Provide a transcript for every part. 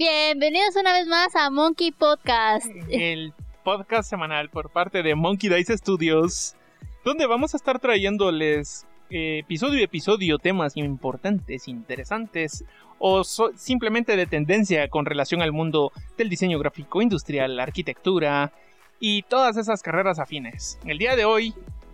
Bienvenidos una vez más a Monkey Podcast. El podcast semanal por parte de Monkey Dice Studios, donde vamos a estar trayéndoles eh, episodio a episodio temas importantes, interesantes o simplemente de tendencia con relación al mundo del diseño gráfico industrial, arquitectura y todas esas carreras afines. El día de hoy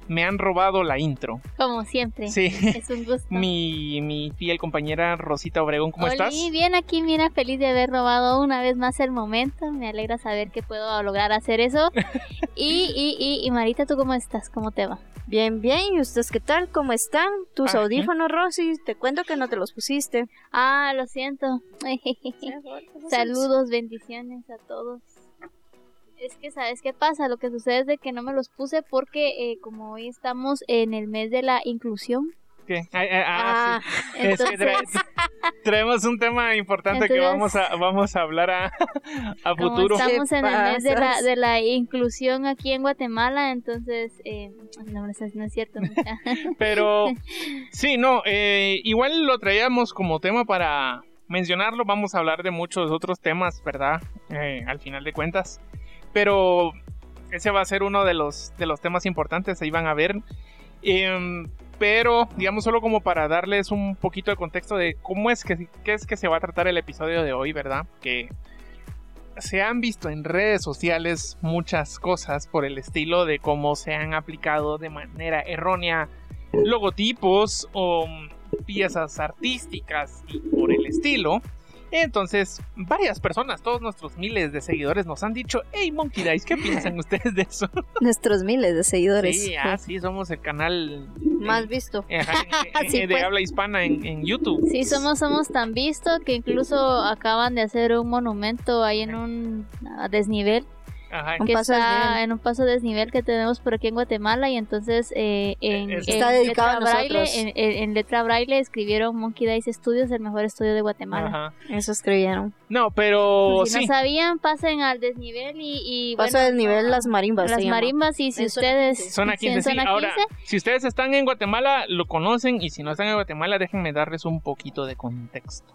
me han robado la intro. Como siempre. Sí. Es un gusto. mi, mi fiel compañera Rosita Obregón, ¿cómo estás? Sí, bien aquí, mira, feliz de haber robado una vez más el momento. Me alegra saber que puedo lograr hacer eso. y, y, y, Marita, ¿tú cómo estás? ¿Cómo te va? Bien, bien. ¿Y ustedes qué tal? ¿Cómo están? Tus audífonos, Rosy, te cuento que no te los pusiste. Ah, lo siento. Saludos, bendiciones a todos. Es que, ¿sabes qué pasa? Lo que sucede es de que no me los puse porque eh, como hoy estamos en el mes de la inclusión. ¿Qué? Ah, ah, sí. traemos un tema importante que vamos a, vamos a hablar a, a futuro. Estamos en el mes de la, de la inclusión aquí en Guatemala, entonces, eh, no, no es cierto. Pero, sí, no, eh, igual lo traíamos como tema para mencionarlo. Vamos a hablar de muchos otros temas, ¿verdad? Eh, al final de cuentas. Pero ese va a ser uno de los, de los temas importantes, ahí van a ver. Em, pero, digamos, solo como para darles un poquito de contexto de cómo es que, es que se va a tratar el episodio de hoy, ¿verdad? Que se han visto en redes sociales muchas cosas por el estilo de cómo se han aplicado de manera errónea logotipos o piezas artísticas y por el estilo entonces, varias personas, todos nuestros miles de seguidores nos han dicho, hey Monkey Dice, ¿qué piensan ustedes de eso? Nuestros miles de seguidores. Sí, ah, sí, somos el canal más visto de pues. habla hispana en, YouTube. Sí, somos, somos tan visto que incluso acaban de hacer un monumento ahí en un desnivel que está en un paso desnivel que tenemos por aquí en Guatemala y entonces eh, en, está dedicado letra braille, en, letra braille escribieron Monkey Dice Studios, el mejor estudio de Guatemala. Eso escribieron. No, pero si no sabían, pasen al desnivel y, y Paso bueno, desnivel las marimbas. Las marimbas y si ustedes son aquí Ahora, si ustedes están en Guatemala, lo conocen y si no están en Guatemala, déjenme darles un poquito de contexto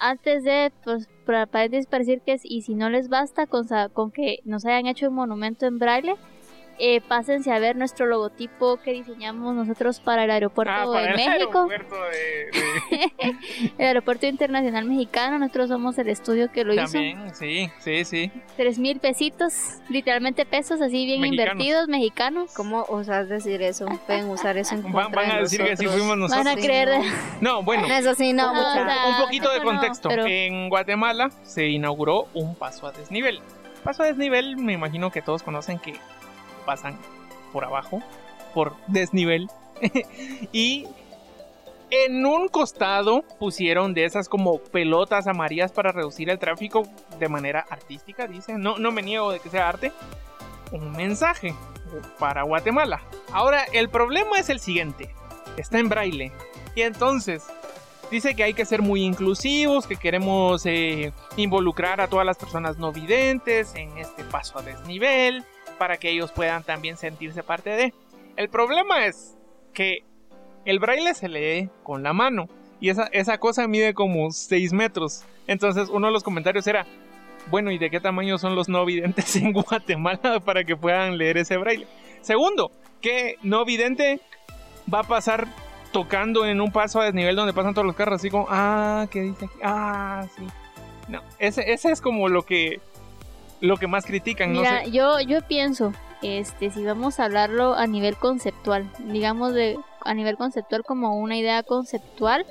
antes de, pues, para, para decir que y si no les basta con, con que nos hayan hecho un monumento en braille, eh, pásense a ver nuestro logotipo que diseñamos nosotros para el aeropuerto ah, de el México. Aeropuerto de, el aeropuerto internacional mexicano. Nosotros somos el estudio que lo También, hizo. sí, sí, sí. Tres mil pesitos, literalmente pesos así bien invertidos, mexicanos. ¿Cómo osas decir eso? Pueden usar eso en contra Van, a decir que sí fuimos nosotros. Van a creer. No, bueno. Eso sí, no, un poquito de contexto. En Guatemala se inauguró un paso a desnivel. Paso a desnivel, me imagino que todos conocen que pasan por abajo, por desnivel. y en un costado pusieron de esas como pelotas amarillas para reducir el tráfico de manera artística, dice. No, no me niego de que sea arte. Un mensaje para Guatemala. Ahora, el problema es el siguiente. Está en braille. Y entonces, dice que hay que ser muy inclusivos, que queremos eh, involucrar a todas las personas no videntes en este paso a desnivel para que ellos puedan también sentirse parte de. El problema es que el braille se lee con la mano y esa, esa cosa mide como 6 metros. Entonces uno de los comentarios era, bueno, ¿y de qué tamaño son los no videntes en Guatemala para que puedan leer ese braille? Segundo, que no vidente va a pasar tocando en un paso a desnivel donde pasan todos los carros, así como, ah, ¿qué dice aquí? Ah, sí. No, ese, ese es como lo que lo que más critican. Mira, yo, yo pienso, este, si vamos a hablarlo a nivel conceptual, digamos de a nivel conceptual como una idea conceptual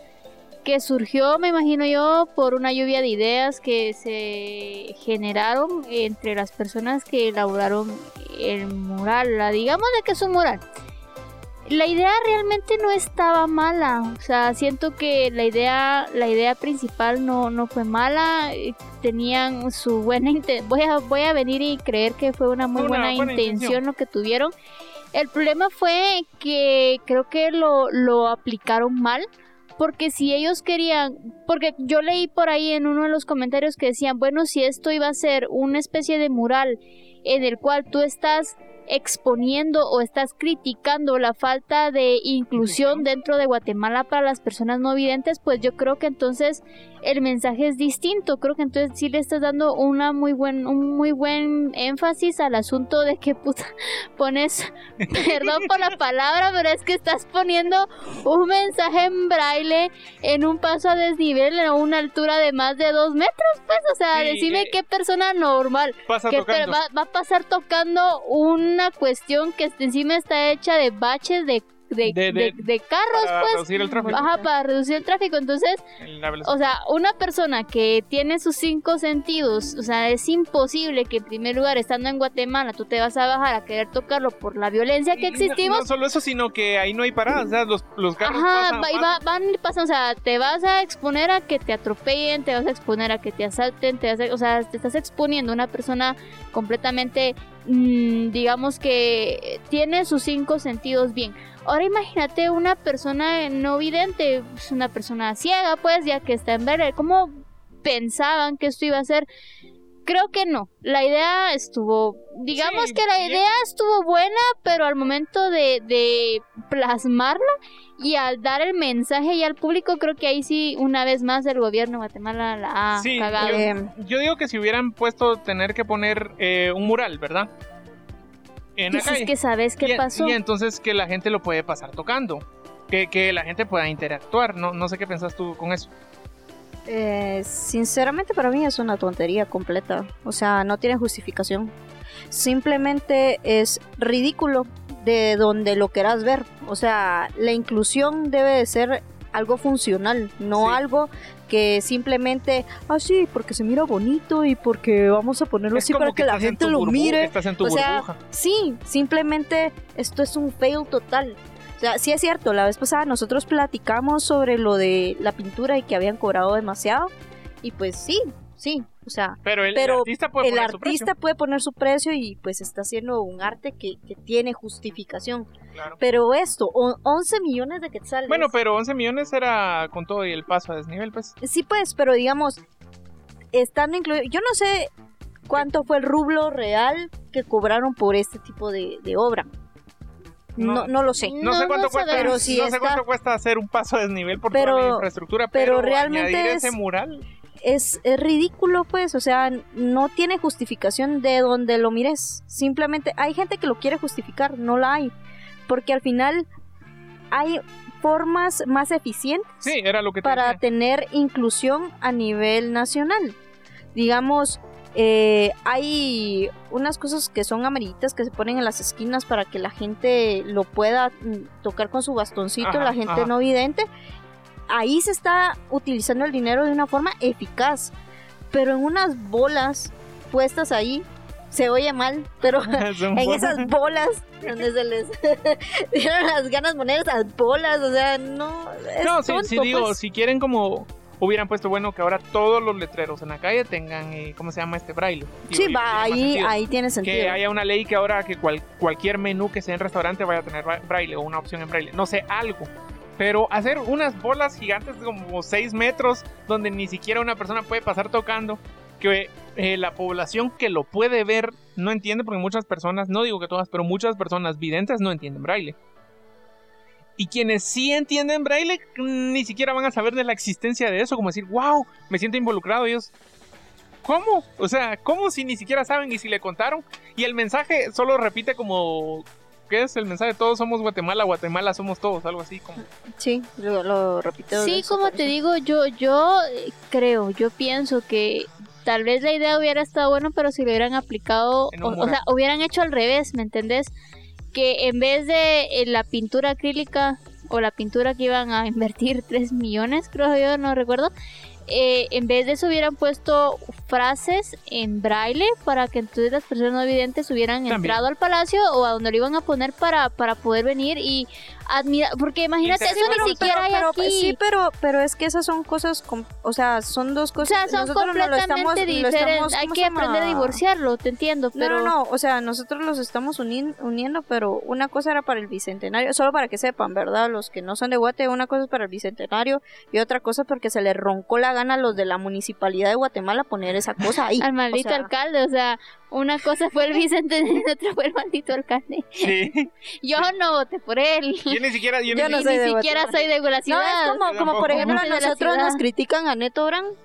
que surgió, me imagino yo, por una lluvia de ideas que se generaron entre las personas que elaboraron el mural, la digamos de que es un mural la idea realmente no estaba mala. O sea, siento que la idea, la idea principal no, no fue mala. Eh, tenían su buena intención. Voy a, voy a venir y creer que fue una muy buena, intención, lo que tuvieron. El problema fue que creo que lo, lo aplicaron mal. Porque si ellos querían, porque yo leí por ahí en uno de los comentarios que decían, bueno, si esto iba a ser una especie de mural en el cual tú estás exponiendo o estás criticando la falta de inclusión dentro de Guatemala para las personas no videntes, pues yo creo que entonces el mensaje es distinto. Creo que entonces sí le estás dando una muy buen, un muy buen énfasis al asunto de que puta pones, perdón por la palabra, pero es que estás poniendo un mensaje en braille en un paso a desnivel a una altura de más de dos metros, pues, o sea, decime eh, qué persona normal que va, va a pasar tocando una cuestión que encima está hecha de baches de de, de, carros, para pues. Reducir el tráfico. Ajá, para reducir el tráfico. Entonces, o sea, una persona que tiene sus cinco sentidos, o sea, es imposible que en primer lugar, estando en Guatemala, tú te vas a bajar a querer tocarlo por la violencia que existimos. No, solo eso, sino que ahí no hay paradas, o sea, los, los carros Ajá, pasan, van pasan, o sea, te vas a exponer a que te atropellen, te vas a exponer a que te asalten, te vas a, o sea, te estás exponiendo a una persona completamente, mm, digamos que tiene sus cinco sentidos bien. Ahora imagínate una persona no vidente, pues, una persona ciega, pues, ya que está en verde. ¿Cómo pensaban que esto iba a ser? Creo que no. La idea estuvo, digamos que la idea estuvo buena, pero al momento de, de plasmarla y al dar el mensaje y al público, creo que ahí sí, una vez más, el gobierno de Guatemala la ha cagado. Yo, digo que si hubieran puesto tener que poner eh, un mural, ¿verdad? en la Es que sabes qué pasó. Y entonces que la gente lo puede pasar tocando. Que, que la gente pueda interactuar. No, no sé qué pensás tú con eso. Eh, sinceramente para mí es una tontería completa. O sea, no tiene justificación. Simplemente es ridículo de donde lo quieras ver. O sea, la inclusión debe de ser algo funcional, no algo que simplemente, ah, sí, porque se mira bonito y porque vamos a ponerlo así para que, la gente lo mire. o sea, sí, simplemente esto es un fail total. O sea, sí es cierto, la vez pasada nosotros platicamos sobre lo de la pintura y que habían cobrado demasiado. Y pues sí, sí, o sea, pero el, artista, puede, poner su precio. puede poner su precio y pues está haciendo un arte que, tiene justificación. Pero esto, 11 millones de quetzales. Bueno, pero 11 millones era con todo y el paso a desnivel, pues. Sí, pues, pero digamos, estando incluido, yo no sé cuánto fue el rublo real que cobraron por este tipo de, obra. No, no, lo sé. No, sé cuánto cuesta, pero si no sé cuánto cuesta hacer un paso a desnivel por toda la infraestructura, pero, realmente ese mural es, ridículo, pues, o sea, no tiene justificación de donde lo mires. Simplemente hay gente que lo quiere justificar, no la hay. Porque al final hay formas más eficientes era lo que para tener inclusión a nivel nacional. Digamos, eh, hay unas cosas que son amarillitas que se ponen en las esquinas para que la gente lo pueda mm, tocar con su bastoncito, la gente no vidente ahí se está utilizando el dinero de una forma eficaz. Pero en unas bolas puestas ahí, se oye mal, pero en esas bolas donde se les dieron las ganas de poner esas bolas, o sea, no. no, si, digo, pues. si quieren como hubieran puesto bueno que ahora todos los letreros en la calle tengan, eh, ¿cómo se llama este braille? sí, va, ahí, ahí tiene sentido. Que haya una ley que ahora que cualquier menú que sea en restaurante vaya a tener braille o una opción en braille. No sé, algo. Pero hacer unas bolas gigantes como 6 metros, donde ni siquiera una persona puede pasar tocando, que eh, la población que lo puede ver no entiende, porque muchas personas, no digo que todas, pero muchas personas videntes no entienden braille. Y quienes sí entienden braille, ni siquiera van a saber de la existencia de eso, como decir, wow, me siento involucrado. Ellos, ¿cómo? O sea, ¿cómo si ni siquiera saben y si le contaron? Y el mensaje solo repite como ¿Qué es el mensaje? Todos somos Guatemala, Guatemala somos todos, algo así como. Sí, lo, repito. Sí, como te digo, yo, yo eh, creo, yo pienso que tal vez la idea hubiera estado bueno, pero si lo hubieran aplicado, o, sea, hubieran hecho al revés, ¿me entendés? Que en vez de eh, la pintura acrílica o la pintura que iban a invertir 3 millones, creo yo, no recuerdo, eh, en vez de eso hubieran puesto frases en braille para que entonces las personas no evidentes hubieran entrado al palacio o a donde lo iban a poner para, para poder venir y admirar, porque imagínate, eso ni siquiera hay aquí. Sí, pero, pero es que esas son cosas, o sea, son dos cosas. O sea, son completamente diferentes. hay que aprender a divorciarlo, te entiendo, pero... No, no, no, o sea, nosotros los estamos uniendo, pero una cosa era para el bicentenario, solo para que sepan, ¿verdad? Los que no son de Guate, una cosa es para el bicentenario y otra cosa porque se le roncó la gana los de la municipalidad de Guatemala poner esa cosa ahí. Al maldito alcalde, o sea, una cosa fue el Vicente y otra fue el maldito alcalde. Sí. yo no voté por él. Yo ni siquiera, yo, no soy ni siquiera soy de la ciudad. No, es como, como por ejemplo, nosotros nos critican a Neto Brand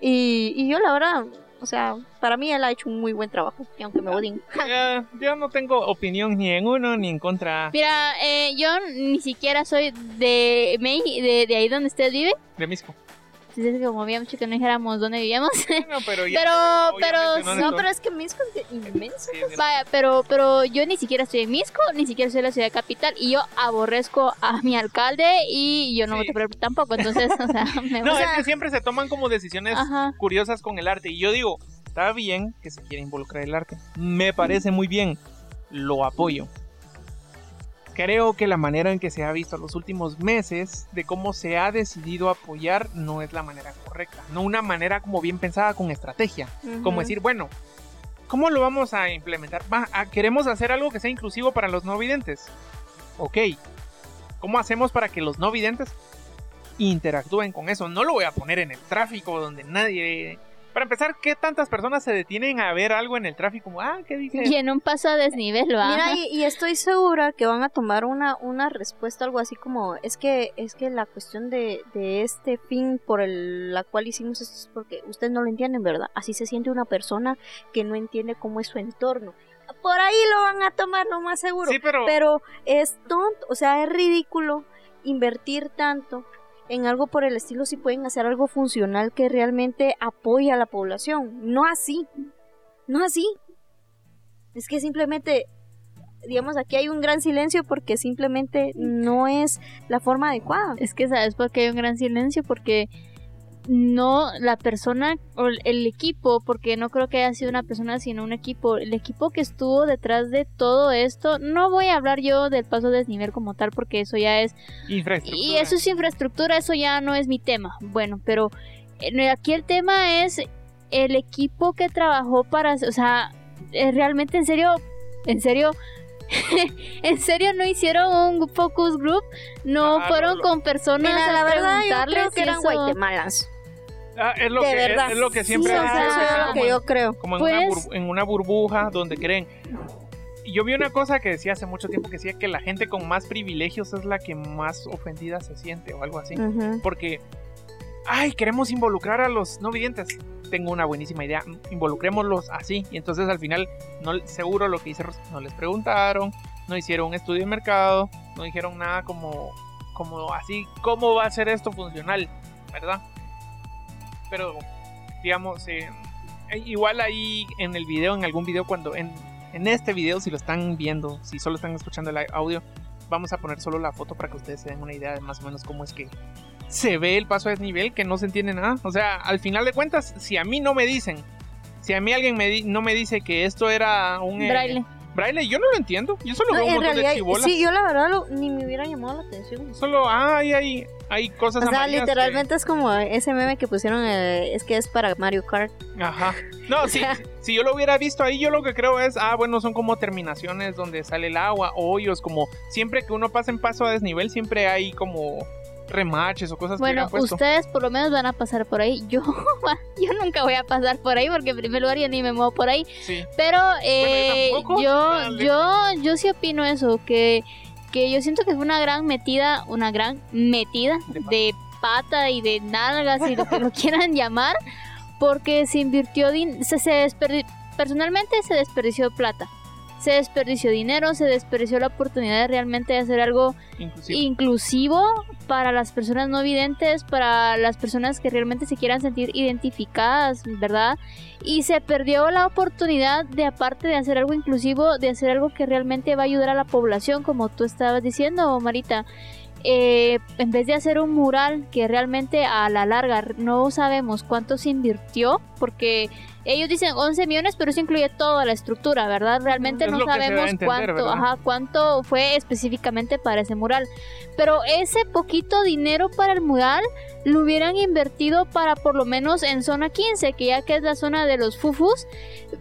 y, y yo la verdad o sea, para mí él ha hecho un muy buen trabajo, y aunque me odien. yo no tengo opinión ni en uno ni en contra. Mira, eh, yo ni siquiera soy de, de, de ahí donde usted vive. De Misco es como habíamos dicho que no dijéramos dónde vivíamos. pero, pero, no, pero es que Misco es inmenso. Vaya, pero, pero yo ni siquiera estoy en Misco, ni siquiera soy de la ciudad capital y yo aborrezco a mi alcalde y yo no voto por él tampoco. Entonces, o sea, me No, es que siempre se toman como decisiones curiosas con el arte y yo digo, está bien que se quiera involucrar el arte. Me parece muy bien. Lo apoyo creo que la manera en que se ha visto los últimos meses de cómo se ha decidido apoyar no es la manera correcta. No una manera como bien pensada con estrategia. Como decir, bueno, ¿cómo lo vamos a implementar? Va, queremos hacer algo que sea inclusivo para los no videntes. Ok. ¿Cómo hacemos para que los no videntes interactúen con eso? No lo voy a poner en el tráfico donde nadie para empezar, ¿qué tantas personas se detienen a ver algo en el tráfico? Ah, ¿qué dije? Y en un paso a desnivel, ¿va? Mira, y, estoy segura que van a tomar una, una respuesta, algo así como, es que, es que la cuestión de, de este fin por el, la cual hicimos esto es porque ustedes no lo entienden, ¿verdad? Así se siente una persona que no entiende cómo es su entorno. Por ahí lo van a tomar, lo más seguro. Sí, pero... Pero es tonto, o sea, es ridículo invertir tanto en algo por el estilo si pueden hacer algo funcional que realmente apoye a la población. No así. No así. Es que simplemente, digamos, aquí hay un gran silencio porque simplemente no es la forma adecuada. Es que, ¿sabes por qué hay un gran silencio? Porque no la persona o el equipo, porque no creo que haya sido una persona, sino un equipo, el equipo que estuvo detrás de todo esto, no voy a hablar yo del paso de desnivel como tal, porque eso ya es... Infraestructura. Y eso es infraestructura, eso ya no es mi tema. Bueno, pero aquí el tema es el equipo que trabajó para, o sea, eh, realmente en serio, en serio, en serio no hicieron un focus group, no ah, fueron con personas Mira, la verdad yo creo que eran guatemalas. Ah, es, lo que, es, lo que siempre sí, es lo que yo creo. Como en, una pues en una burbuja donde creen. Yo vi una cosa que decía hace mucho tiempo que decía que la gente con más privilegios es la que más ofendida se siente o algo así. Porque, ay, queremos involucrar a los no videntes. Tengo una buenísima idea, involucrémoslos así. Y entonces al final, no, seguro lo que hice, no les preguntaron, no hicieron un estudio de mercado, no dijeron nada como, como así, ¿cómo va a ser esto funcional? ¿Verdad? Pero digamos, eh, igual ahí en el video, en algún video, cuando en, en este video, si lo están viendo, si solo están escuchando el audio, vamos a poner solo la foto para que ustedes se den una idea de más o menos cómo es que se ve el paso a desnivel, que no se entiende nada. O sea, al final de cuentas, si a mí no me dicen, si a mí alguien me no me dice que esto era un... Eh, Braille. Braille, yo no lo entiendo. Yo solo veo un montón de chibolas. Sí, yo la verdad ni me hubiera llamado la atención. Solo, ah, hay, hay, cosas O sea, literalmente es como ese meme que pusieron, eh, es que es para Mario Kart. Ajá. No, sí, si yo lo hubiera visto ahí, yo lo que creo es, ah, bueno, son como terminaciones donde sale el agua, hoyos, como siempre que uno pasa en paso a desnivel, siempre hay como remaches o cosas bueno, que Bueno, ustedes por lo menos van a pasar por ahí. Yo, yo nunca voy a pasar por ahí porque en primer lugar yo ni me muevo por ahí. Sí. Pero eh, yo, yo, yo sí opino eso, que, que yo siento que fue una gran metida, una gran metida de pata, y de nalgas y lo que lo quieran llamar, porque se invirtió, se, se personalmente se desperdició plata se desperdició dinero, se desperdició la oportunidad de realmente hacer algo inclusivo. para las personas no videntes, para las personas que realmente se quieran sentir identificadas, ¿verdad? Y se perdió la oportunidad de, aparte de hacer algo inclusivo, de hacer algo que realmente va a ayudar a la población, como tú estabas diciendo, Marita. Eh, en vez de hacer un mural que realmente a la larga no sabemos cuánto se invirtió, porque ellos dicen 11 millones, pero eso incluye toda la estructura, ¿verdad? Realmente no sabemos cuánto, ajá, cuánto fue específicamente para ese mural. Pero ese poquito dinero para el mural lo hubieran invertido para por lo menos en zona 15, que ya que es la zona de los fufus,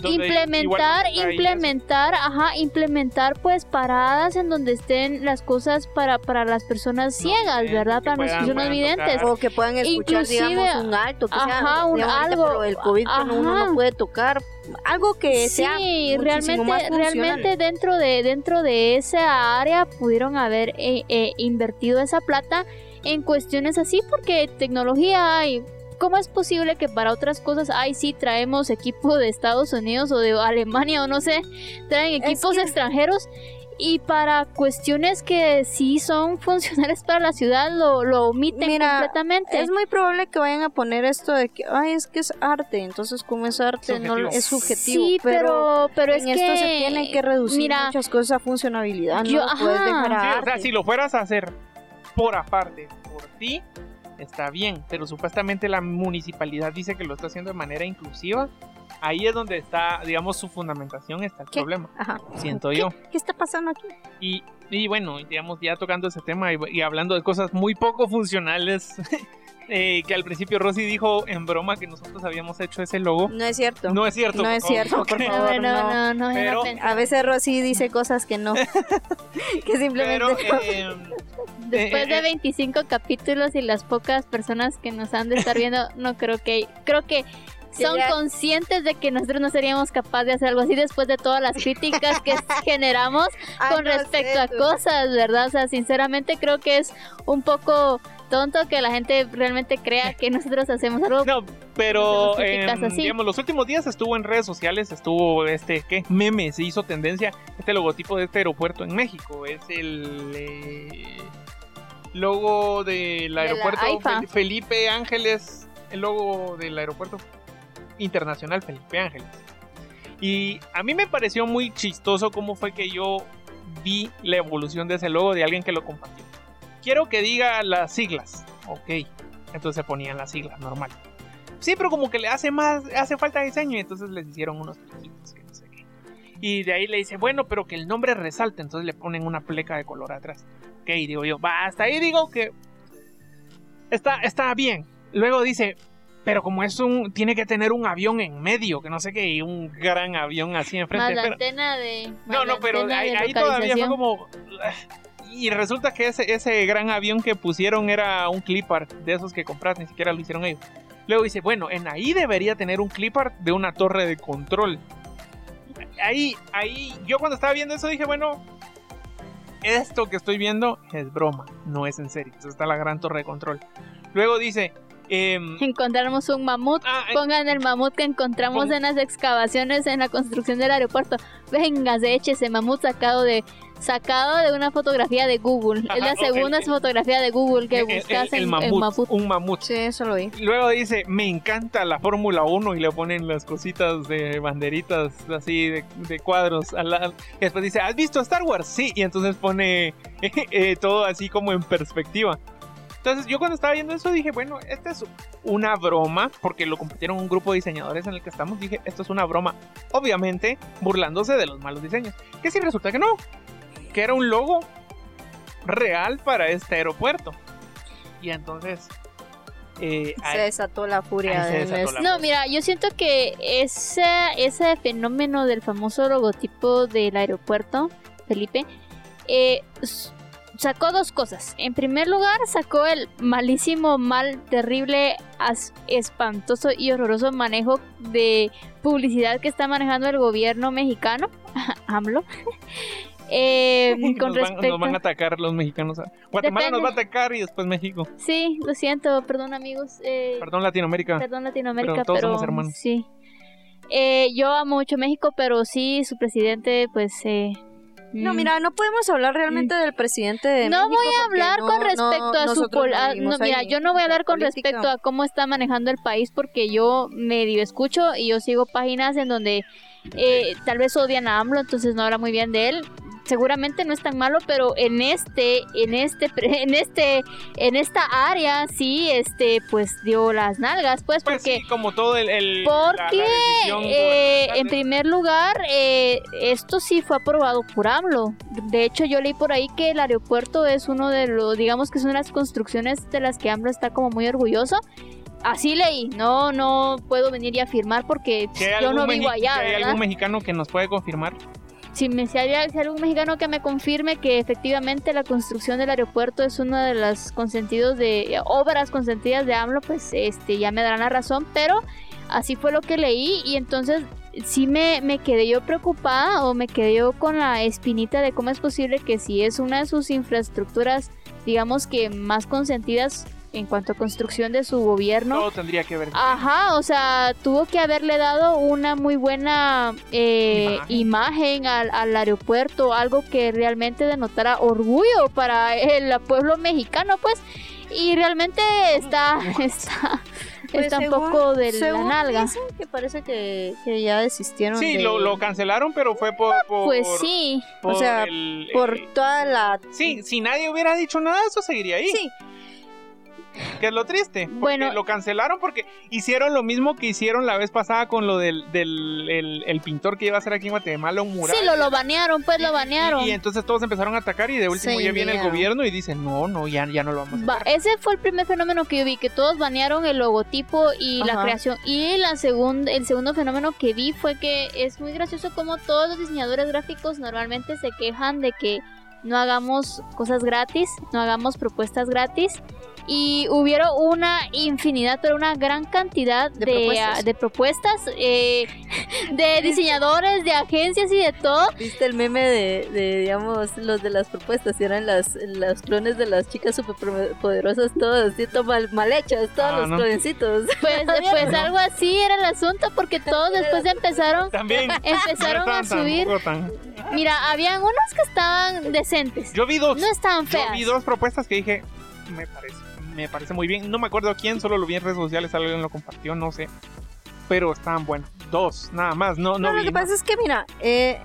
implementar, implementar, ajá, implementar pues paradas en donde estén las cosas para, para las personas ciegas, ¿verdad? Para nuestros personas videntes. O que puedan escuchar, digamos, un alto, que sea, un algo. el COVID que uno no puede tocar, algo que sea realmente realmente dentro de dentro de esa área pudieron haber eh, eh, invertido esa plata en cuestiones así porque tecnología hay. ¿cómo es posible que para otras cosas, ay, sí, traemos equipo de Estados Unidos o de Alemania o no sé, traen equipos extranjeros y para cuestiones que sí son funcionales para la ciudad lo, lo omiten completamente. Es muy probable que vayan a poner esto de que, ay, es que es arte, entonces como es arte no es subjetivo. Sí, pero, pero, en esto se tienen que reducir muchas cosas a funcionalidad, no puedes dejar a O sea, si lo fueras a hacer por aparte, por ti, está bien, pero supuestamente la municipalidad dice que lo está haciendo de manera inclusiva. Ahí es donde está, digamos, su fundamentación, está el problema. Siento yo. ¿Qué está pasando aquí? Y, y bueno, digamos, ya tocando ese tema y, hablando de cosas muy poco funcionales, eh, que al principio Rosy dijo en broma que nosotros habíamos hecho ese logo. No es cierto. No es cierto. No es cierto, por favor. No, no, no, a veces Rosy dice cosas que no. que simplemente. Pero, Después de 25 capítulos y las pocas personas que nos han de estar viendo, no creo que. Creo que son conscientes de que nosotros no seríamos capaces de hacer algo así después de todas las críticas que generamos con respecto a cosas, ¿verdad? O sea, sinceramente creo que es un poco tonto que la gente realmente crea que nosotros hacemos algo. No, pero digamos, los últimos días estuvo en redes sociales, estuvo este, ¿qué? Meme, se hizo tendencia este logotipo de este aeropuerto en México. Es el eh, logo del aeropuerto Felipe Ángeles, el logo del aeropuerto internacional Felipe Ángeles. Y a mí me pareció muy chistoso cómo fue que yo vi la evolución de ese logo de alguien que lo compartió. Quiero que diga las siglas. Ok. Entonces ponían las siglas, normal. Sí, pero como que le hace más, hace falta diseño y entonces les hicieron unos truquitos que no sé qué. Y de ahí le dice, bueno, pero que el nombre resalte, entonces le ponen una pleca de color atrás. Ok, digo yo, va, hasta ahí digo que está, está bien. Luego dice, pero como es un, tiene que tener un avión en medio, que no sé qué, y un gran avión así enfrente. Más la antena de. No, no, pero ahí, todavía fue como. Y resulta que ese, ese gran avión que pusieron era un clipart de esos que compras, ni siquiera lo hicieron ellos. Luego dice, bueno, en ahí debería tener un clipart de una torre de control. Ahí, ahí, yo cuando estaba viendo eso dije, bueno, esto que estoy viendo es broma, no es en serio. Entonces está la gran torre de control. Luego dice, Em, Encontramos un mamut. Ah, eh, Pongan el mamut que encontramos en las excavaciones en la construcción del aeropuerto. Venga, de hecho, ese mamut sacado de sacado de una fotografía de Google. es la segunda fotografía de Google que buscas en mamut, Un mamut. Sí, eso lo vi. Luego dice, me encanta la Fórmula 1 y le ponen las cositas de banderitas así de, cuadros. después dice, ¿has visto Star Wars? Sí, y entonces pone eh, todo así como en perspectiva. Entonces yo cuando estaba viendo eso dije, bueno, esta es una broma, porque lo compartieron un grupo de diseñadores en el que estamos, dije, esto es una broma, obviamente burlándose de los malos diseños. Que si resulta que no, que era un logo real para este aeropuerto. Y entonces... Eh, se desató la furia. de no, mira, yo siento que ese, ese fenómeno del famoso logotipo del aeropuerto, Felipe, eh, sacó dos cosas. En primer lugar, sacó el malísimo, mal, terrible, espantoso y horroroso manejo de publicidad que está manejando el gobierno mexicano, AMLO. Eh, con nos, respecto... van, a atacar los mexicanos. Guatemala nos va a atacar y después México. Sí, lo siento, perdón amigos. Eh, perdón Latinoamérica. Perdón Latinoamérica, pero todos somos hermanos. Sí. Eh, yo amo mucho México, pero sí, su presidente, pues, eh, no, mira, no podemos hablar realmente mm. del presidente de No voy a hablar con respecto a su ah, no, mira, yo no voy a hablar con respecto a cómo está manejando el país porque yo medio escucho y yo sigo páginas en donde eh, tal vez odian a AMLO, entonces no habla muy bien de él seguramente no es tan malo, pero en este, en este, en este, en esta área sí, este, pues dio las nalgas, pues, pues porque como todo el, porque eh, en primer lugar eh, esto sí fue aprobado por AMLO. De hecho yo leí por ahí que el aeropuerto es uno de los, digamos que son las construcciones de las que AMLO está como muy orgulloso. Así leí, no, no puedo venir y afirmar porque yo no vivo allá. ¿Hay algún mexicano que nos puede confirmar? Si, me, si, hay, algún mexicano que me confirme que efectivamente la construcción del aeropuerto es una de las consentidos de obras consentidas de AMLO, pues este ya me darán la razón, pero así fue lo que leí y entonces sí me, me quedé yo preocupada o me quedé yo con la espinita de cómo es posible que si es una de sus infraestructuras, digamos que más consentidas en cuanto a construcción de su gobierno. Todo tendría que ver. Ajá, o sea, tuvo que haberle dado una muy buena eh, imagen, al, al, aeropuerto, algo que realmente denotara orgullo para el pueblo mexicano, pues. Y realmente está, está, pues está un poco de la nalga. que parece que, ya desistieron. Sí, lo, lo, cancelaron, pero fue por. pues sí. o sea, por eh, toda la. Sí, si nadie hubiera dicho nada, eso seguiría ahí. Sí, que es lo triste. Bueno, lo cancelaron porque hicieron lo mismo que hicieron la vez pasada con lo del, el, pintor que iba a ser aquí en Guatemala un mural. Sí, lo, lo banearon, pues lo banearon. Y, entonces todos empezaron a atacar y de último ya viene el gobierno y dicen, no, no, ya, ya no lo vamos a hacer. ese fue el primer fenómeno que yo vi, que todos banearon el logotipo y la creación. Y la segunda, el segundo fenómeno que vi fue que es muy gracioso como todos los diseñadores gráficos normalmente se quejan de que no hagamos cosas gratis, no hagamos propuestas gratis y hubieron una infinidad, pero una gran cantidad de, propuestas, ah, eh, de, diseñadores, de agencias y de todo. ¿Viste el meme de, digamos, los de las propuestas? Eran las, las clones de las chicas superpoderosas, todas, mal, mal hechas, todos ah, los cloncitos. Pues, pues algo así era el asunto, porque todos después empezaron, También, empezaron a subir. Mira, habían unos que estaban decentes. Yo vi dos. No estaban feas. Yo vi dos propuestas que dije, me parece me parece muy bien. No me acuerdo quién, solo lo vi en redes sociales, alguien lo compartió, no sé. Pero estaban buenos. Dos, nada más. No, no, lo que pasa es que, mira, eh,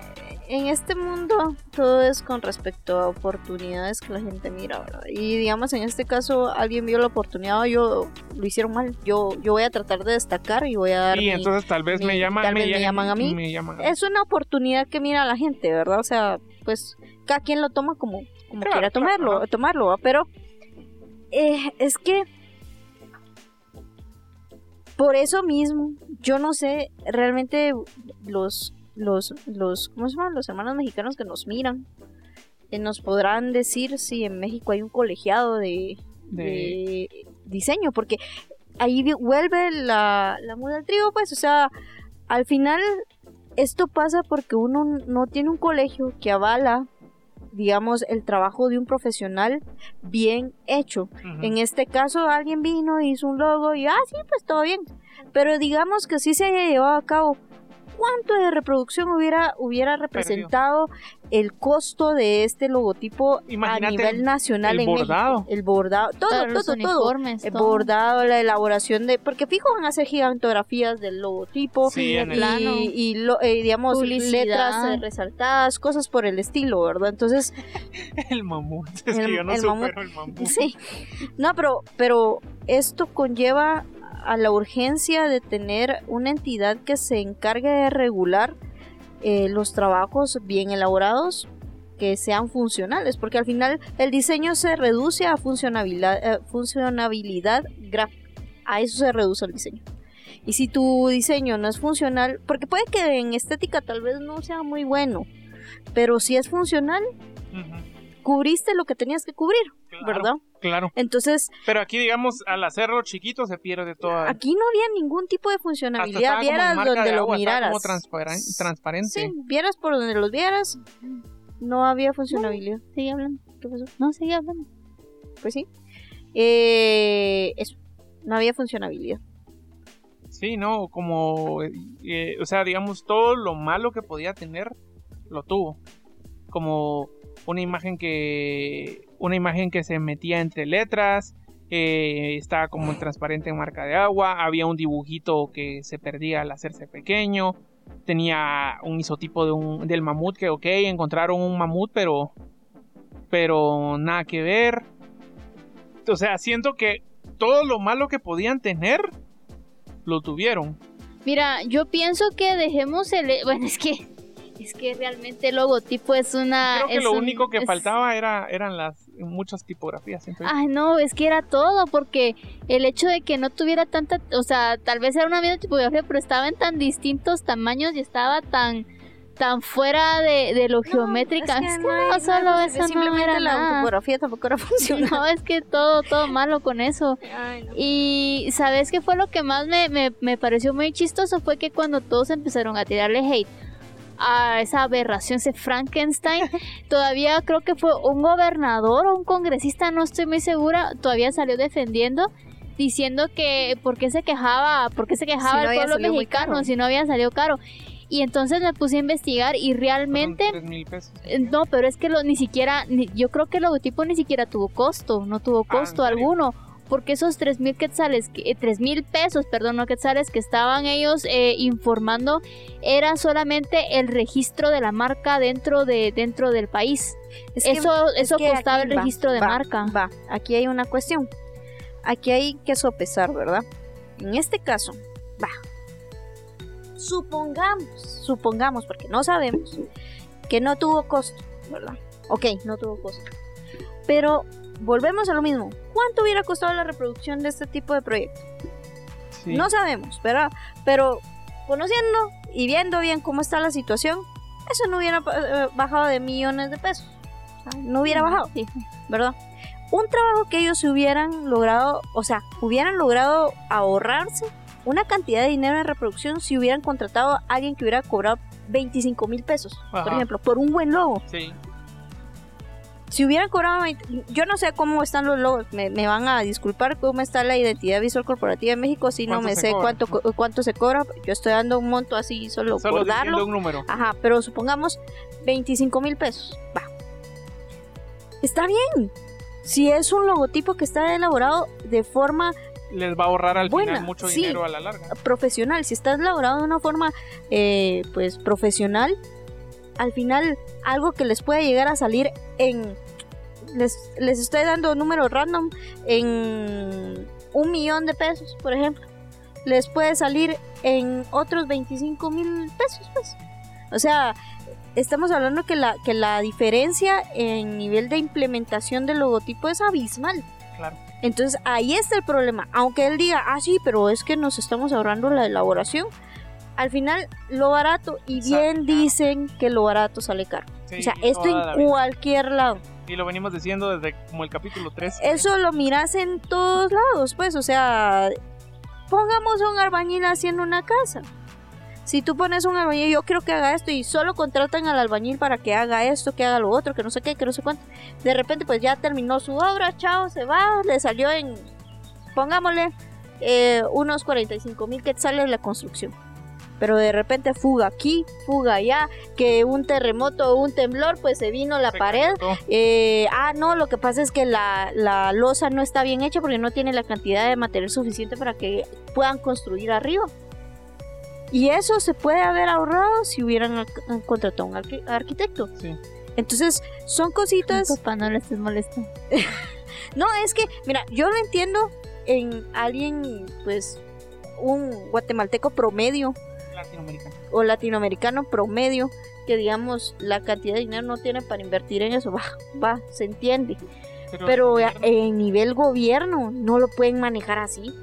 en este mundo todo es con respecto a oportunidades que la gente mira, ¿verdad? Y digamos, en este caso, alguien vio la oportunidad, yo lo hicieron mal. Yo, yo voy a tratar de destacar y voy a dar. Y entonces tal vez me llaman, me, llaman a mí. Es una oportunidad que mira la gente, ¿verdad? O sea, pues cada quien lo toma como, como quiera tomarlo, tomarlo, pero eh, es que por eso mismo, yo no sé, realmente los, los, los, ¿cómo se llaman? Los hermanos mexicanos que nos miran, eh, nos podrán decir si en México hay un colegiado de, diseño, porque ahí vuelve la, la muda del trigo, pues, o sea, al final esto pasa porque uno no tiene un colegio que avala digamos, el trabajo de un profesional bien hecho. En este caso, alguien vino, hizo un logo y, ah, sí, pues todo bien. Pero digamos que sí se haya llevado a cabo cuánto de reproducción hubiera, hubiera representado el costo de este logotipo a nivel nacional el bordado. El bordado, todo, todo, todo. El bordado, la elaboración de, porque fijo van a hacer gigantografías del logotipo y, y, eh, digamos letras eh, resaltadas, cosas por el estilo, ¿verdad? Entonces el mamut, es que yo no supero el mamut. Sí. No, pero pero esto conlleva a la urgencia de tener una entidad que se encargue de regular eh, los trabajos bien elaborados que sean funcionales, porque al final el diseño se reduce a funcionabilidad, eh, funcionabilidad gráfica. A eso se reduce el diseño. Y si tu diseño no es funcional, porque puede que en estética tal vez no sea muy bueno, pero si es funcional, cubriste lo que tenías que cubrir, ¿verdad? Claro. Entonces. Pero aquí, digamos, al hacerlo chiquito se pierde toda. Aquí no había ningún tipo de funcionalidad. Vieras donde lo miraras. Como transparente. Sí, vieras por donde los vieras. No había funcionalidad. sigue hablando. ¿Qué pasó? No, sigue hablando. Pues sí. Eh, eso. No había funcionalidad. Sí, no, como. Eh, o sea, digamos, todo lo malo que podía tener, lo tuvo. Como una imagen que una imagen que se metía entre letras eh, estaba como transparente en marca de agua había un dibujito que se perdía al hacerse pequeño tenía un isotipo de un, del mamut que ok encontraron un mamut pero pero nada que ver. O sea siento que todo lo malo que podían tener lo tuvieron. Mira, yo pienso que dejemos el... Bueno, es que es que realmente el logotipo es una... Creo que lo único que faltaba era, eran las muchas tipografías. Ay, no, es que era todo, porque el hecho de que no tuviera tanta, o sea, tal vez era una misma tipografía, pero estaba en tan distintos tamaños y estaba tan tan fuera de, lo geométrica. Es que, no, solo eso simplemente la topografía tampoco era funcional. No, es que todo, todo malo con eso. Y ¿sabes qué fue lo que más me, me, me pareció muy chistoso? Fue que cuando todos empezaron a tirarle hate a esa aberración, ese Frankenstein. todavía creo que fue un gobernador o un congresista, no estoy muy segura, todavía salió defendiendo diciendo que por qué se quejaba, por qué se quejaba el pueblo mexicano si no había salido caro. Y entonces me puse a investigar y realmente... Eh, no, pero es que lo, ni siquiera, yo creo que el logotipo ni siquiera tuvo costo, no tuvo ah, costo alguno. Porque esos tres mil quetzales, eh, tres mil pesos, perdón, no quetzales, que estaban ellos eh, informando, era solamente el registro de la marca dentro de dentro del país. eso eso costaba el registro de marca. Va, aquí hay una cuestión. Aquí hay que sopesar, ¿verdad? En este caso, va, supongamos, supongamos, porque no sabemos, que no tuvo costo, ¿verdad? Ok, no tuvo costo. Pero volvemos a lo mismo. ¿Cuánto hubiera costado la reproducción de este tipo de proyecto? No sabemos, ¿verdad? Pero conociendo y viendo bien cómo está la situación, eso no hubiera eh, bajado de millones de pesos. No hubiera bajado, ¿verdad? Un trabajo que ellos hubieran logrado, o sea, hubieran logrado ahorrarse una cantidad de dinero en reproducción si hubieran contratado a alguien que hubiera cobrado 25 mil pesos, por ejemplo, por un buen logo. Sí. Si hubieran cobrado, yo no sé cómo están los logos, me, van a disculpar cómo está la identidad visual corporativa en México, si no me sé cuánto cuánto se cobra, yo estoy dando un monto así solo, por darlo. un número. Ajá, pero supongamos 25 mil pesos, va. Está bien, si es un logotipo que está elaborado de forma les va a ahorrar al final mucho dinero a la larga. Profesional, si está elaborado de una forma eh, pues profesional, al final algo que les puede llegar a salir en les, les estoy dando números random en un millón de pesos, por ejemplo, les puede salir en otros 25 mil pesos, pues. O sea, estamos hablando que la, que la diferencia en nivel de implementación del logotipo es abismal. Claro. Entonces ahí está el problema. Aunque él diga, ah, sí, pero es que nos estamos ahorrando la elaboración. Al final, lo barato, y bien dicen que lo barato sale caro. O sea, esto en cualquier lado. Y lo venimos diciendo desde como el capítulo 3. Eso lo miras en todos lados, pues, o sea, pongamos un albañil haciendo una casa. Si tú pones un albañil, yo quiero que haga esto y solo contratan al albañil para que haga esto, que haga lo otro, que no sé qué, que no sé cuánto. De repente pues ya terminó su obra, chao, se va, le salió en, pongámosle, eh, unos 45 mil quetzales la construcción. Pero de repente fuga aquí, fuga allá, que un terremoto o un temblor, pues se vino la pared. Eh, ah, no, lo que pasa es que la, la losa no está bien hecha porque no tiene la cantidad de material suficiente para que puedan construir arriba. Y eso se puede haber ahorrado si hubieran contratado a un arquitecto. Sí. Entonces, son cositas. Papá, no le estés molesto. no, es que, mira, yo lo entiendo en alguien, pues, un guatemalteco promedio. Latinoamericano. O latinoamericano promedio, que digamos, la cantidad de dinero no tiene para invertir en eso. Va, va, se entiende. Pero, Pero en nivel gobierno no lo pueden manejar así.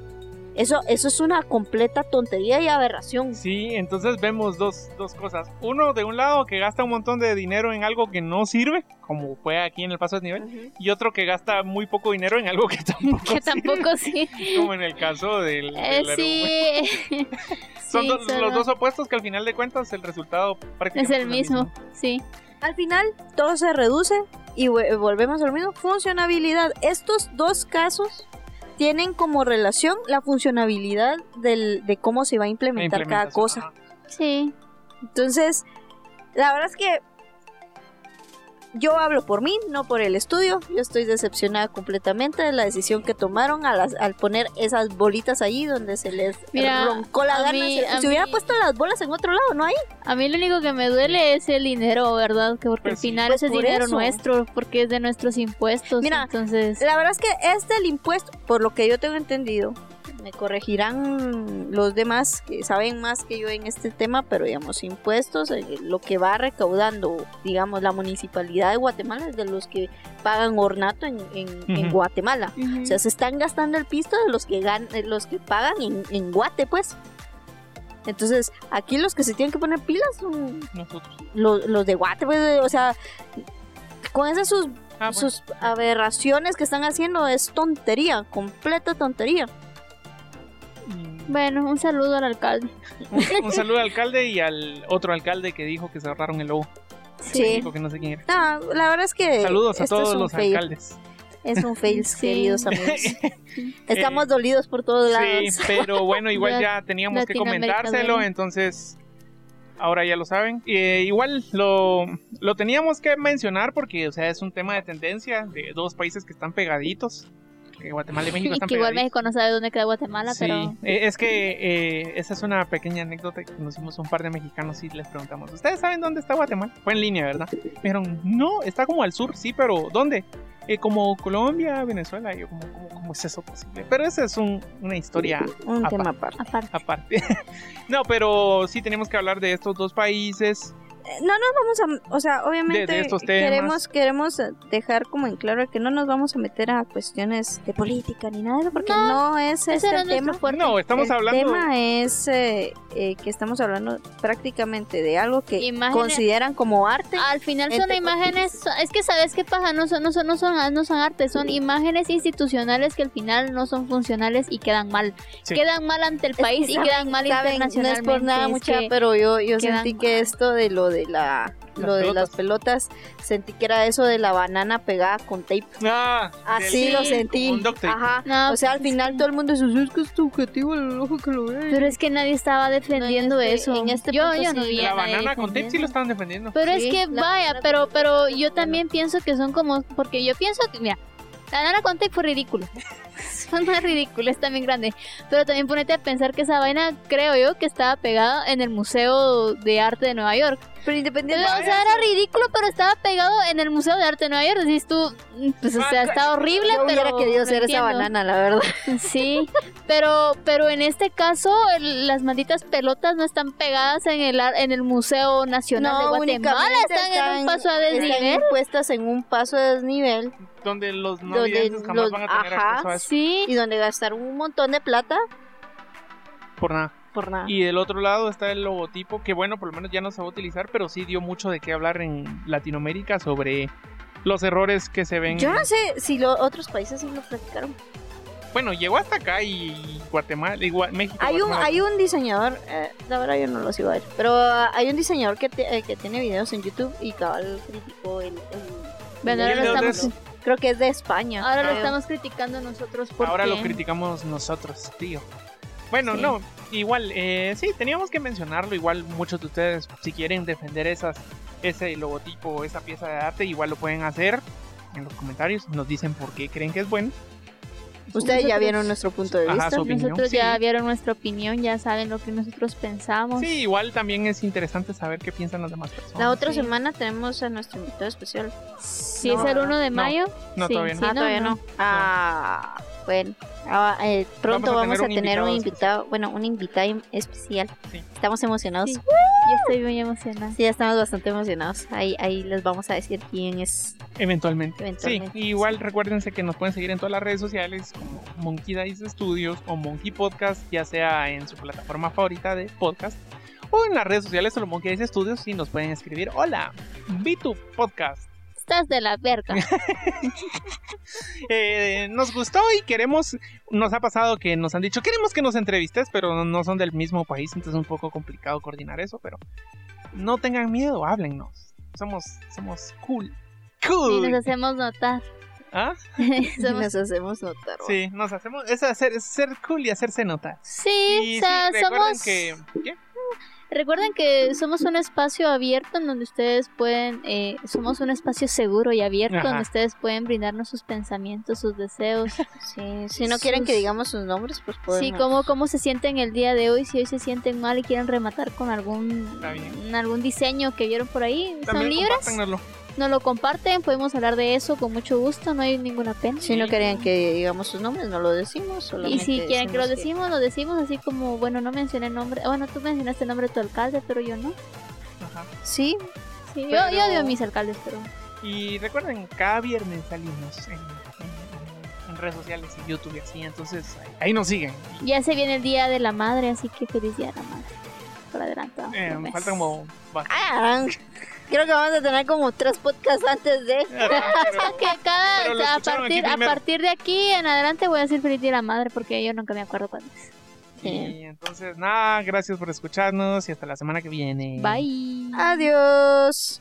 Eso, eso es una completa tontería y aberración. Sí, entonces vemos dos, dos cosas. Uno, de un lado, que gasta un montón de dinero en algo que no sirve, como fue aquí en el paso de nivel, y otro que gasta muy poco dinero en algo que tampoco Que tampoco sí. Como en el caso del... Eh, sí. son, los dos opuestos que al final de cuentas el resultado prácticamente es el mismo. sí. Al final todo se reduce y volvemos a lo mismo, funcionabilidad. Estos dos casos tienen como relación la funcionabilidad del, de cómo se va a implementar cada cosa. Sí. Entonces, la verdad es que yo hablo por mí, no por el estudio. Yo estoy decepcionada completamente de la decisión que tomaron al, al poner esas bolitas ahí donde se les roncó la gana. se, hubiera puesto las bolas en otro lado, ¿no hay? A mí lo único que me duele es el dinero, ¿verdad? Que porque al pues final pues es dinero nuestro, porque es de nuestros impuestos. Mira, entonces... la verdad es que este el impuesto, por lo que yo tengo entendido, me corregirán los demás que saben más que yo en este tema, pero digamos, impuestos, eh, lo que va recaudando, digamos, la municipalidad de Guatemala es de los que pagan ornato en, en, Guatemala. O sea, se están gastando el pisto de los que, gan los que pagan en, en Guate, pues. Entonces, aquí los que se tienen que poner pilas son Nosotros. los, los de Guate, pues, o sea, con esas sus, Ah, bueno. sus aberraciones que están haciendo es tontería, completa tontería. Bueno, un saludo al alcalde. Un, un saludo al alcalde y al otro alcalde que dijo que se ahorraron el lobo. Sí. Dijo que no sé quién era. No, la verdad es que Saludos a todos los fail. alcaldes. Es un fail, Sí. queridos amigos. Estamos dolidos por todos Sí, lados. pero bueno, igual ya teníamos que comentárselo, entonces ahora ya lo saben. Eh, igual lo, lo teníamos que mencionar porque, o sea, es un tema de tendencia de dos países que están pegaditos. Que Guatemala y México Y están que igual. México no sabe dónde queda Guatemala, Sí, pero eh, es que eh, esa es una pequeña anécdota que conocimos un par de mexicanos y les preguntamos, ¿ustedes saben dónde está Guatemala? Fue en línea, ¿verdad? Me dijeron, no, está como al sur, sí, pero ¿dónde? Eh, como Colombia, Venezuela, y yo como, ¿cómo, cómo es eso posible? Pero esa es un- una historia Un tema aparte. aparte. aparte. no, pero sí tenemos que hablar de estos dos países. No nos vamos a, o sea, obviamente De- de estos temas. queremos queremos dejar como en claro que no nos vamos a meter a cuestiones de política ni nada, porque No, no, es Ese este el tema. fuerte. No, estamos el hablando... tema es eh, eh, que estamos hablando prácticamente de algo que Imágenes- consideran como arte. Al final son imágenes, es que sabes qué pasa, no son, no son, no son, no son arte, son imágenes institucionales que al final no son funcionales y quedan mal, Sí. quedan mal ante el Es que país y saben- quedan mal saben, no es internacionalmente. por nada es mucha, que- pero yo, yo sentí que mal. esto de lo de la Las lo de pelotas. las pelotas, sentí que era eso de la banana pegada con tape. Ah, Así del- lo sentí. Ajá. No, O sea, al pues, final todo el mundo dice, es que es tu objetivo, el ojo que lo ve. Pero es que nadie estaba defendiendo No, en este- eso. en este yo, punto yo no sí. vi a La banana con tape sí lo estaban defendiendo. Pero Sí, es que vaya, pero pero yo también pienso que son como porque yo pienso que mira, la banana con fue ridículo. fue más ridículo, es también grande. Pero también ponete a pensar que esa vaina, creo yo, que estaba pegada en el Museo de Arte de Nueva York. Pero O independiente sea, era ridículo, pero estaba pegado en el Museo de Arte de Nueva York. Decís tú, pues, o sea, está horrible, yo pero. hubiera querido ser esa entiendo. banana, la verdad. Sí, pero, pero en este caso, el- las malditas pelotas no están pegadas en el, en el Museo Nacional de Guatemala, únicamente están, en un paso a están desnivel. puestas en un paso de desnivel Donde los no Donde videntes jamás los- van a tener ajá, acceso a eso. Sí, y donde gastaron un montón de plata Por nada. por nada. Y del otro lado está el logotipo, que bueno, por lo menos ya no se va a utilizar, pero sí dio mucho de qué hablar en Latinoamérica sobre los errores que se ven. Yo no sé si los otros países sí lo platicaron. Bueno, llegó hasta acá y Guatemala, y Gua- México. Hay un, Guatemala. hay un diseñador, eh, la verdad yo no lo sigo a él, pero ah, hay un diseñador que, te- eh, que tiene videos en YouTube y cabal criticó el... el- Bueno, ¿Y ahora estamos, Creo que es de España. ahora lo estamos criticando nosotros porque... Ahora lo criticamos nosotros, tío. Bueno, Sí. no, igual, eh, sí, teníamos que mencionarlo. Igual muchos de ustedes, si quieren defender esas, ese logotipo, esa pieza de arte, igual lo pueden hacer en los comentarios. Nos dicen por qué creen que es bueno. Ustedes ya vieron nuestro punto de vista. Nosotros sí. ya vieron nuestra opinión, ya saben lo que nosotros pensamos. Sí, igual también es interesante saber qué piensan las demás personas. La otra Sí. semana tenemos a nuestro invitado especial. Si No, es el 1 de no, mayo, no, sí, todavía no. sí, ah, todavía no. Ah, bueno. Ah, eh, pronto Vamos a vamos a tener un tener un invitado invitado, bueno, un invitado especial. Sí. Estamos emocionados. Sí. Sí. yo estoy muy emocionada. ya estamos bastante emocionados. Ahí, ahí les vamos a decir quién es. Eventualmente. Eventualmente, Sí, igual recuérdense que nos pueden seguir en todas las redes sociales como Monkey Dice Studios o Monkey Podcast, ya sea en su plataforma favorita de podcast o en las redes sociales solo Monkey Dice Studios y nos pueden escribir hola, Bitu Podcast. Estás de la verga. Eh, nos gustó y queremos, nos ha pasado que nos han dicho queremos que nos entrevistes, pero no son del mismo país, entonces es un poco complicado coordinar eso, pero no tengan miedo, háblennos. Somos, somos cool. Y Cool. nos hacemos notar. ¿Ah? Somos- Nos hacemos notar. Sí, nos hacemos. Es hacer, es ser cool y hacerse notar. Sí, Y o sea, sí, recuerden somos... que. ¿qué? Recuerden que somos un espacio abierto en donde ustedes pueden, eh, somos un espacio seguro y abierto Ajá. donde ustedes pueden brindarnos sus pensamientos, sus deseos. Sí, si no quieren que digamos sus nombres, pues podemos. Sí, cómo, cómo se sienten el día de hoy, si hoy se sienten mal y quieren rematar con algún, algún diseño que vieron por ahí, son También libres, compártanoslo. Nos lo comparten, podemos hablar de eso con mucho gusto, no hay ninguna pena. Si no querían que digamos sus nombres, no lo decimos. Y si quieren que lo decimos decimos, lo decimos así como, bueno, no mencioné el nombre, bueno, tú mencionaste el nombre de tu alcalde, pero yo no. Ajá. Sí, Sí, yo, Pero- yo odio a mis alcaldes, pero... Y recuerden, cada viernes salimos en, en- en redes sociales, en YouTube y así. Entonces ahí, ahí nos siguen. Ya se viene el Día de la Madre, así que feliz Día de la Madre. por adelantado. Eh, falta como... Ah, creo que vamos a tener como tres podcasts antes de... que cada, a, partir, a partir de aquí en adelante voy a decir feliz día la madre porque yo nunca me acuerdo cuándo es. Y entonces, nada, gracias por escucharnos y hasta la semana que viene. Bye. Adiós.